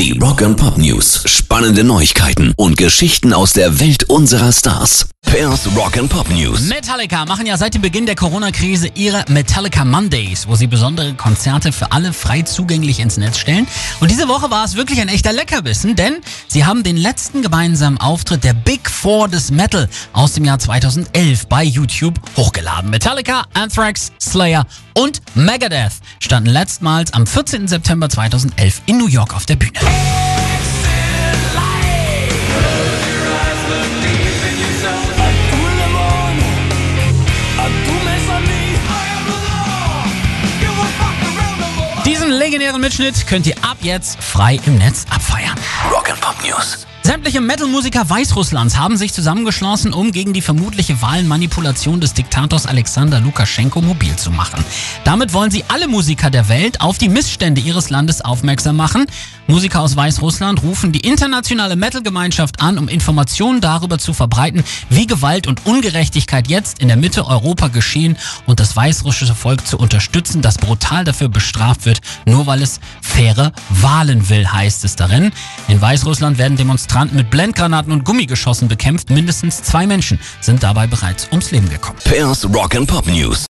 Die Rock and Pop News. Spannende Neuigkeiten und Geschichten aus der Welt unserer Stars. Pairs Rock and Pop News. Metallica machen ja seit dem Beginn der Corona-Krise ihre Metallica Mondays, wo sie besondere Konzerte für alle frei zugänglich ins Netz stellen. Und diese Woche war es wirklich ein echter Leckerbissen, denn sie haben den letzten gemeinsamen Auftritt der Big Four des Metal aus dem Jahr 2011 bei YouTube hochgeladen. Metallica, Anthrax, Slayer und Megadeth standen letztmals am 14. September 2011 in New York auf der Bühne. Diesen legendären Mitschnitt könnt ihr ab jetzt frei im Netz abfeiern. Rock and Pop News. Sämtliche Metal-Musiker Weißrusslands haben sich zusammengeschlossen, um gegen die vermutliche Wahlmanipulation des Diktators Alexander Lukaschenko mobil zu machen. Damit wollen sie alle Musiker der Welt auf die Missstände ihres Landes aufmerksam machen. Musiker aus Weißrussland rufen die internationale Metal-Gemeinschaft an, um Informationen darüber zu verbreiten, wie Gewalt und Ungerechtigkeit jetzt in der Mitte Europa geschehen und das weißrussische Volk zu unterstützen, das brutal dafür bestraft wird, nur weil es faire Wahlen will, heißt es darin. In Weißrussland werden Demonstranten mit Blendgranaten und Gummigeschossen bekämpft. Mindestens zwei Menschen sind dabei bereits ums Leben gekommen. Pairs Rock and Pop News.